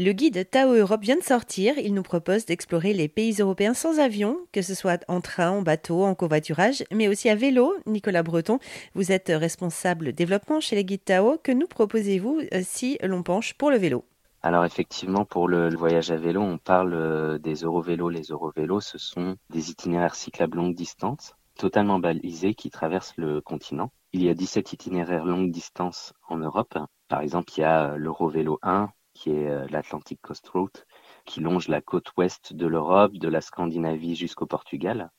Le guide Tao Europe vient de sortir. Il nous propose d'explorer les pays européens sans avion, que ce soit en train, en bateau, en covoiturage, mais aussi à vélo. Nicolas Breton, vous êtes responsable développement chez les guides Tao. Que nous proposez-vous euh, si l'on penche pour le vélo? Alors effectivement, pour le, voyage à vélo, on parle euh, des Eurovélos. Les Eurovélos, ce sont des itinéraires cyclables longue distance, totalement balisés, qui traversent le continent. Il y a 17 itinéraires longue distance en Europe. Par exemple, il y a l'Eurovélo 1, qui est euh, l'Atlantic Coast Route, qui longe la côte ouest de l'Europe, de la Scandinavie jusqu'au Portugal.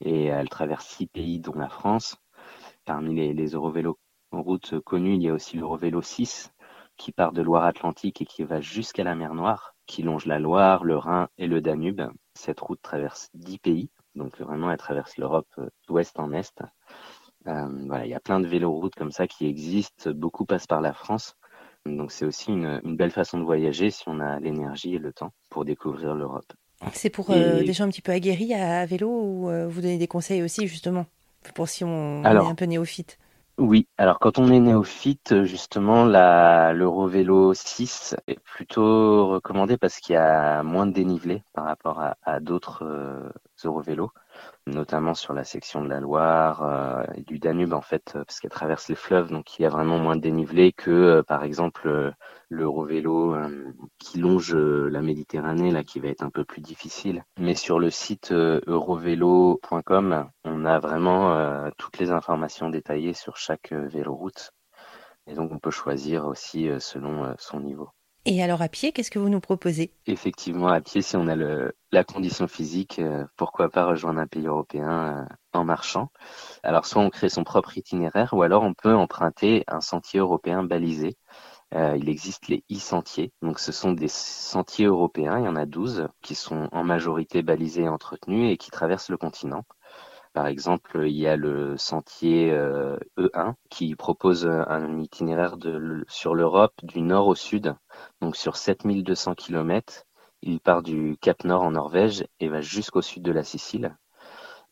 Et elle traverse six pays, dont la France. Parmi les, les connus, il y a aussi l'Eurovélo 6, qui part de Loire-Atlantique et qui va jusqu'à la mer Noire, qui longe la Loire, le Rhin et le Danube. Cette route traverse dix pays, donc vraiment elle traverse l'Europe euh, d'ouest en est. Euh, voilà, il y a plein de véloroutes comme ça qui existent. Beaucoup passent par la France. Donc c'est aussi une, belle façon de voyager si on a l'énergie et le temps pour découvrir l'Europe. C'est pour euh, des gens un petit peu aguerris à, vélo ou vous donnez des conseils aussi justement pour si on, est un peu néophyte? oui, alors quand on est néophyte, justement, l'Eurovélo 6 est plutôt recommandé parce qu'il y a moins de dénivelé par rapport à, d'autres euh, Eurovélos notamment sur la section de la Loire euh, et du Danube en fait, euh, parce qu'elle traverse les fleuves, donc il y a vraiment moins de dénivelé que euh, par exemple l'Eurovélo qui longe la Méditerranée, là qui va être un peu plus difficile. Mais sur le site eurovélo.com, on a vraiment toutes les informations détaillées sur chaque véloroute. Et donc on peut choisir aussi selon son niveau. Et alors à pied, qu'est-ce que vous nous proposez? Effectivement, à pied, si on a la condition physique, euh, pourquoi pas rejoindre un pays européen euh, en marchant? Alors soit on crée son propre itinéraire, ou alors on peut emprunter un sentier européen balisé. Euh, il existe les e-sentiers, donc ce sont des sentiers européens, il y en a 12, qui sont en majorité balisés et entretenus et qui traversent le continent. Par exemple, il y a le sentier E1 euh, e qui propose un itinéraire sur l'Europe du nord au sud, donc sur 7200 km. Il part du Cap Nord en Norvège et va jusqu'au sud de la Sicile.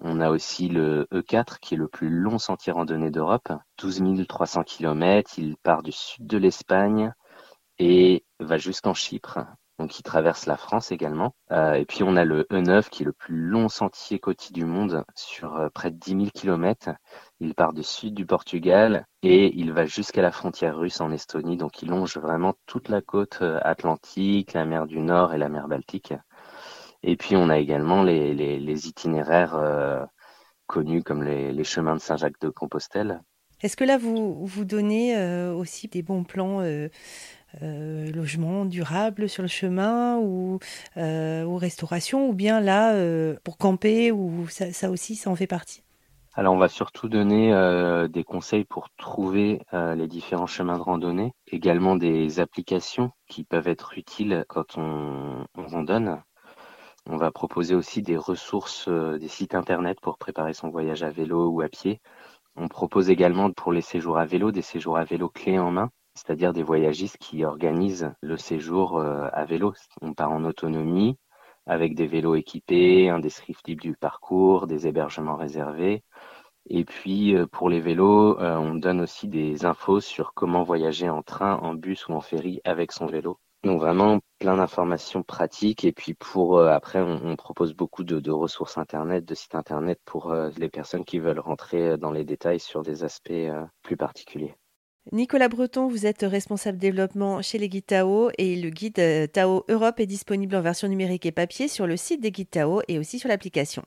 On a aussi le E4 qui est le plus long sentier randonnée d'Europe, 12 300 km. Il part du sud de l'Espagne et va jusqu'en Chypre qui traverse la France également. Euh, et puis on a le E9 qui est le plus long sentier côtier du monde sur euh, près de 10 000 km. Il part du sud du Portugal et il va jusqu'à la frontière russe en Estonie. Donc il longe vraiment toute la côte euh, atlantique, la mer du Nord et la mer Baltique. Et puis on a également les, les, itinéraires connus comme les, chemins de Saint-Jacques de Compostelle. Est-ce que là vous vous donnez aussi des bons plans euh, logement durable sur le chemin ou, euh, restauration ou bien là euh, pour camper ou ça, aussi ça en fait partie alors on va surtout donner des conseils pour trouver les différents chemins de randonnée, également des applications qui peuvent être utiles quand on, on randonne. On va proposer aussi des ressources, des sites internet pour préparer son voyage à vélo ou à pied. On propose également pour les séjours à vélo des séjours à vélo clés en main c'est-à-dire des voyagistes qui organisent le séjour euh, à vélo. On part en autonomie avec des vélos équipés, un descriptif du parcours, des hébergements réservés. Et puis euh, pour les vélos, euh, on donne aussi des infos sur comment voyager en train, en bus ou en ferry avec son vélo. Donc vraiment plein d'informations pratiques et puis pour après on, propose beaucoup de, de, ressources internet, de sites internet pour les personnes qui veulent rentrer dans les détails sur des aspects plus particuliers. Nicolas Breton, vous êtes responsable développement chez les guides Tao et le guide euh, Tao Europe est disponible en version numérique et papier sur le site des guides Tao et aussi sur l'application.